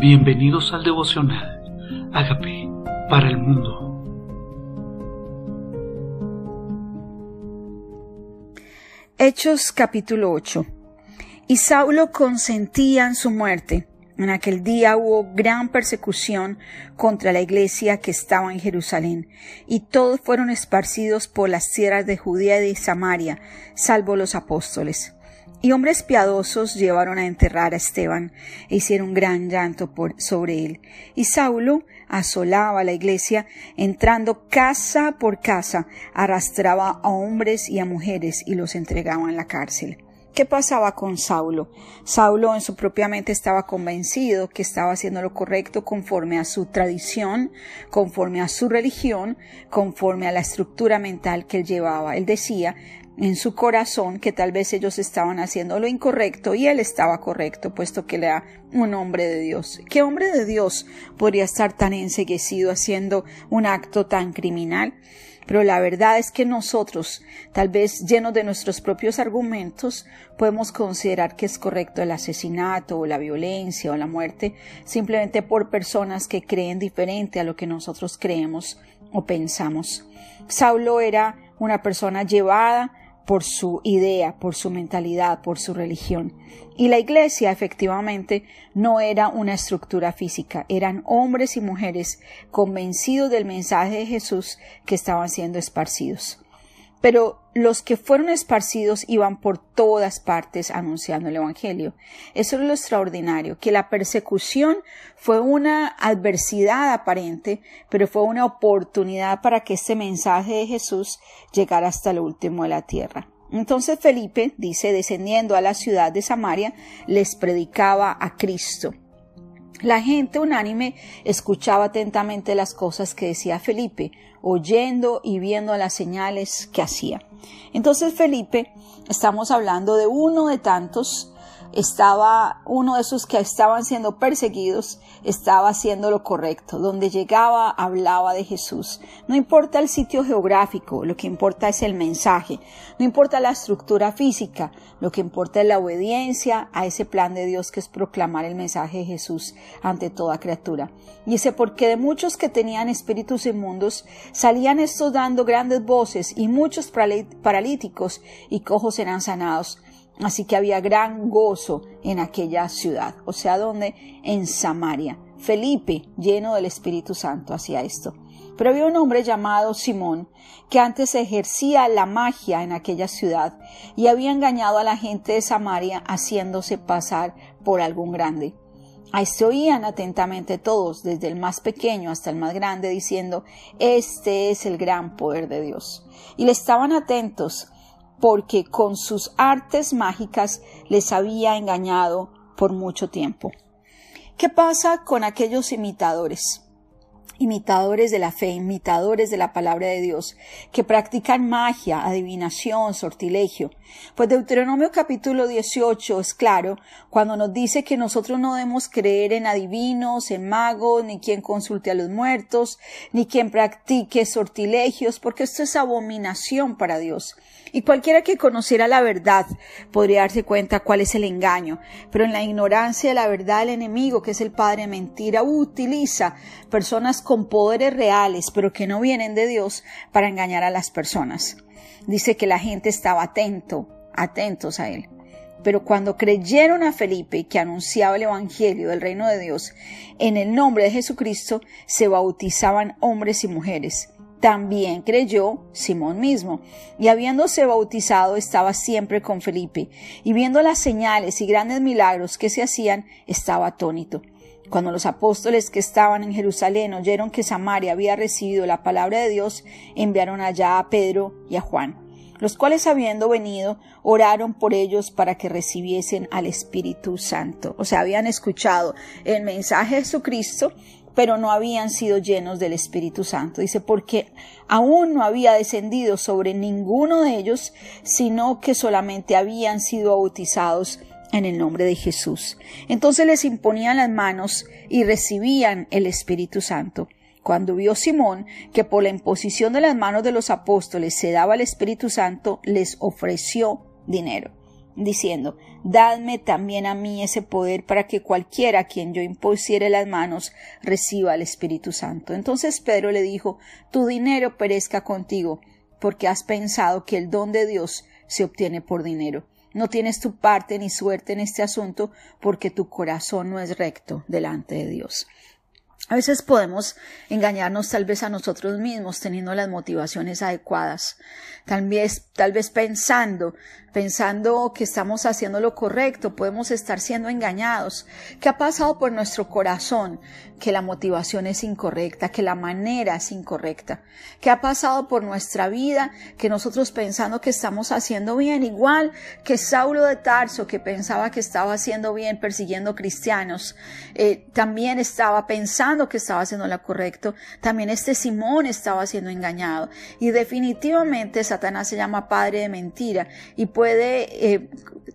Bienvenidos al devocional. Hágame para el mundo. Hechos capítulo 8. Y Saulo consentía en su muerte. En aquel día hubo gran persecución contra la iglesia que estaba en Jerusalén, y todos fueron esparcidos por las tierras de Judea y de Samaria, salvo los apóstoles. Y hombres piadosos llevaron a enterrar a Esteban e hicieron gran llanto por, sobre él. Y Saulo asolaba la iglesia, entrando casa por casa, arrastraba a hombres y a mujeres y los entregaba en la cárcel. ¿Qué pasaba con Saulo? Saulo en su propia mente estaba convencido que estaba haciendo lo correcto conforme a su tradición, conforme a su religión, conforme a la estructura mental que él llevaba. Él decía, en su corazón que tal vez ellos estaban haciendo lo incorrecto y él estaba correcto, puesto que era un hombre de Dios. ¿Qué hombre de Dios podría estar tan enseguecido haciendo un acto tan criminal? Pero la verdad es que nosotros, tal vez llenos de nuestros propios argumentos, podemos considerar que es correcto el asesinato o la violencia o la muerte simplemente por personas que creen diferente a lo que nosotros creemos o pensamos. Saulo era una persona llevada por su idea, por su mentalidad, por su religión. Y la iglesia efectivamente no era una estructura física, eran hombres y mujeres convencidos del mensaje de Jesús que estaban siendo esparcidos pero los que fueron esparcidos iban por todas partes anunciando el Evangelio. Eso es lo extraordinario, que la persecución fue una adversidad aparente, pero fue una oportunidad para que este mensaje de Jesús llegara hasta el último de la tierra. Entonces Felipe, dice, descendiendo a la ciudad de Samaria, les predicaba a Cristo. La gente unánime escuchaba atentamente las cosas que decía Felipe, oyendo y viendo las señales que hacía. Entonces Felipe, estamos hablando de uno de tantos estaba uno de esos que estaban siendo perseguidos, estaba haciendo lo correcto. Donde llegaba, hablaba de Jesús. No importa el sitio geográfico, lo que importa es el mensaje. No importa la estructura física, lo que importa es la obediencia a ese plan de Dios que es proclamar el mensaje de Jesús ante toda criatura. Y ese porque de muchos que tenían espíritus inmundos, salían estos dando grandes voces y muchos paralíticos y cojos eran sanados Así que había gran gozo en aquella ciudad, o sea, donde en Samaria. Felipe, lleno del Espíritu Santo, hacía esto. Pero había un hombre llamado Simón, que antes ejercía la magia en aquella ciudad y había engañado a la gente de Samaria haciéndose pasar por algún grande. A este oían atentamente todos, desde el más pequeño hasta el más grande, diciendo, Este es el gran poder de Dios. Y le estaban atentos porque con sus artes mágicas les había engañado por mucho tiempo. ¿Qué pasa con aquellos imitadores? Imitadores de la fe, imitadores de la palabra de Dios, que practican magia, adivinación, sortilegio. Pues Deuteronomio capítulo 18 es claro cuando nos dice que nosotros no debemos creer en adivinos, en magos, ni quien consulte a los muertos, ni quien practique sortilegios, porque esto es abominación para Dios. Y cualquiera que conociera la verdad podría darse cuenta cuál es el engaño. Pero en la ignorancia de la verdad, el enemigo, que es el padre de mentira, utiliza personas con poderes reales, pero que no vienen de Dios, para engañar a las personas. Dice que la gente estaba atento, atentos a él. Pero cuando creyeron a Felipe, que anunciaba el Evangelio del reino de Dios, en el nombre de Jesucristo, se bautizaban hombres y mujeres también creyó Simón mismo, y habiéndose bautizado estaba siempre con Felipe, y viendo las señales y grandes milagros que se hacían, estaba atónito. Cuando los apóstoles que estaban en Jerusalén oyeron que Samaria había recibido la palabra de Dios, enviaron allá a Pedro y a Juan, los cuales habiendo venido, oraron por ellos para que recibiesen al Espíritu Santo. O sea, habían escuchado el mensaje de Jesucristo pero no habían sido llenos del Espíritu Santo. Dice, porque aún no había descendido sobre ninguno de ellos, sino que solamente habían sido bautizados en el nombre de Jesús. Entonces les imponían las manos y recibían el Espíritu Santo. Cuando vio Simón que por la imposición de las manos de los apóstoles se daba el Espíritu Santo, les ofreció dinero. diciendo, Dadme también a mí ese poder para que cualquiera a quien yo impusiere las manos reciba el Espíritu Santo. Entonces Pedro le dijo, Tu dinero perezca contigo, porque has pensado que el don de Dios se obtiene por dinero. No tienes tu parte ni suerte en este asunto, porque tu corazón no es recto delante de Dios. A veces podemos engañarnos tal vez a nosotros mismos teniendo las motivaciones adecuadas, tal vez, tal vez pensando, pensando que estamos haciendo lo correcto, podemos estar siendo engañados. ¿Qué ha pasado por nuestro corazón? Que la motivación es incorrecta, que la manera es incorrecta. ¿Qué ha pasado por nuestra vida? Que nosotros pensando que estamos haciendo bien, igual que Saulo de Tarso, que pensaba que estaba haciendo bien persiguiendo cristianos, eh, también estaba pensando que estaba haciendo lo correcto. También este Simón estaba siendo engañado. Y definitivamente Satanás se llama padre de mentira y puede eh,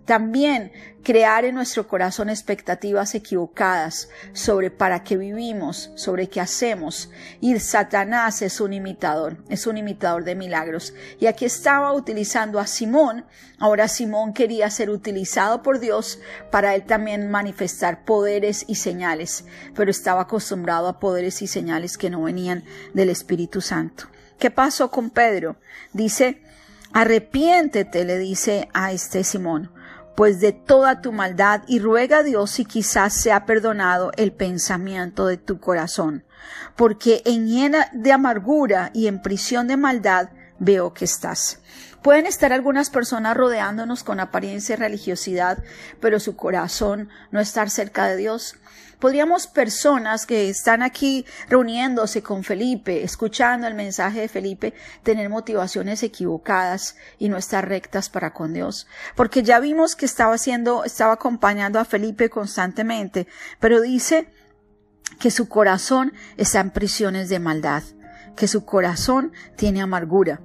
también crear en nuestro corazón expectativas equivocadas sobre para qué vivimos, sobre qué hacemos. Y Satanás es un imitador, es un imitador de milagros. Y aquí estaba utilizando a Simón, ahora Simón quería ser utilizado por Dios para él también manifestar poderes y señales, pero estaba acostumbrado a poderes y señales que no venían del Espíritu Santo. ¿Qué pasó con Pedro? Dice, Arrepiéntete, le dice a este Simón, pues de toda tu maldad y ruega a Dios si quizás sea perdonado el pensamiento de tu corazón, porque en llena de amargura y en prisión de maldad veo que estás. Pueden estar algunas personas rodeándonos con apariencia de religiosidad, pero su corazón no estar cerca de Dios. Podríamos personas que están aquí reuniéndose con Felipe, escuchando el mensaje de Felipe, tener motivaciones equivocadas y no estar rectas para con Dios. Porque ya vimos que estaba haciendo, estaba acompañando a Felipe constantemente, pero dice que su corazón está en prisiones de maldad, que su corazón tiene amargura.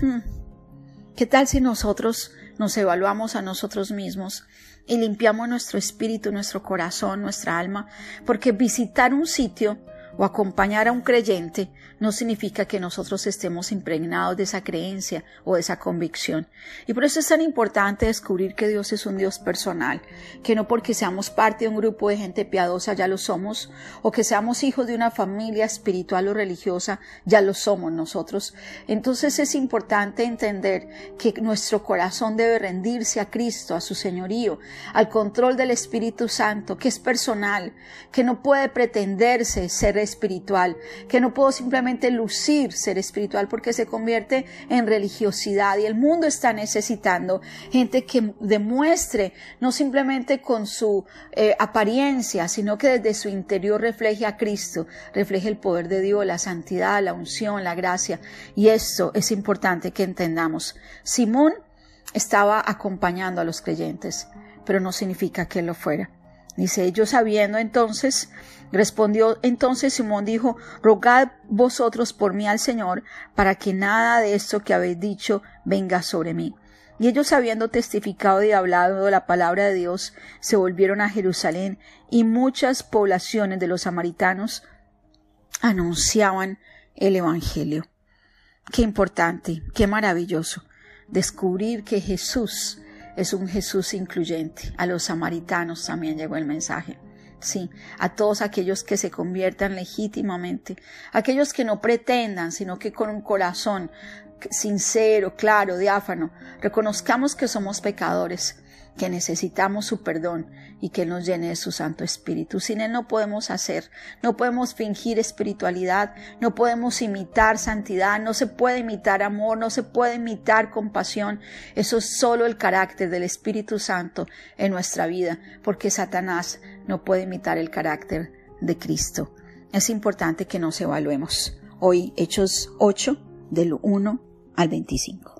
Hmm. ¿Qué tal si nosotros nos evaluamos a nosotros mismos y limpiamos nuestro espíritu, nuestro corazón, nuestra alma, porque visitar un sitio o acompañar a un creyente no significa que nosotros estemos impregnados de esa creencia o de esa convicción. Y por eso es tan importante descubrir que Dios es un Dios personal, que no porque seamos parte de un grupo de gente piadosa ya lo somos, o que seamos hijos de una familia espiritual o religiosa ya lo somos nosotros. Entonces es importante entender que nuestro corazón debe rendirse a Cristo, a su señorío, al control del Espíritu Santo, que es personal, que no puede pretenderse ser espiritual, que no puedo simplemente lucir ser espiritual porque se convierte en religiosidad y el mundo está necesitando gente que demuestre no simplemente con su eh, apariencia, sino que desde su interior refleje a Cristo, refleje el poder de Dios, la santidad, la unción, la gracia. Y esto es importante que entendamos. Simón estaba acompañando a los creyentes, pero no significa que él lo fuera. Dice, ellos sabiendo entonces Respondió entonces Simón dijo, Rogad vosotros por mí al Señor, para que nada de esto que habéis dicho venga sobre mí. Y ellos habiendo testificado y hablado la palabra de Dios, se volvieron a Jerusalén, y muchas poblaciones de los samaritanos anunciaban el Evangelio. Qué importante, qué maravilloso descubrir que Jesús es un Jesús incluyente. A los samaritanos también llegó el mensaje sí, a todos aquellos que se conviertan legítimamente, aquellos que no pretendan, sino que con un corazón sincero, claro, diáfano, reconozcamos que somos pecadores, que necesitamos su perdón y que nos llene de su Santo Espíritu. Sin Él no podemos hacer, no podemos fingir espiritualidad, no podemos imitar santidad, no se puede imitar amor, no se puede imitar compasión. Eso es solo el carácter del Espíritu Santo en nuestra vida, porque Satanás no puede imitar el carácter de Cristo. Es importante que nos evaluemos. Hoy, Hechos 8, del 1 al 25.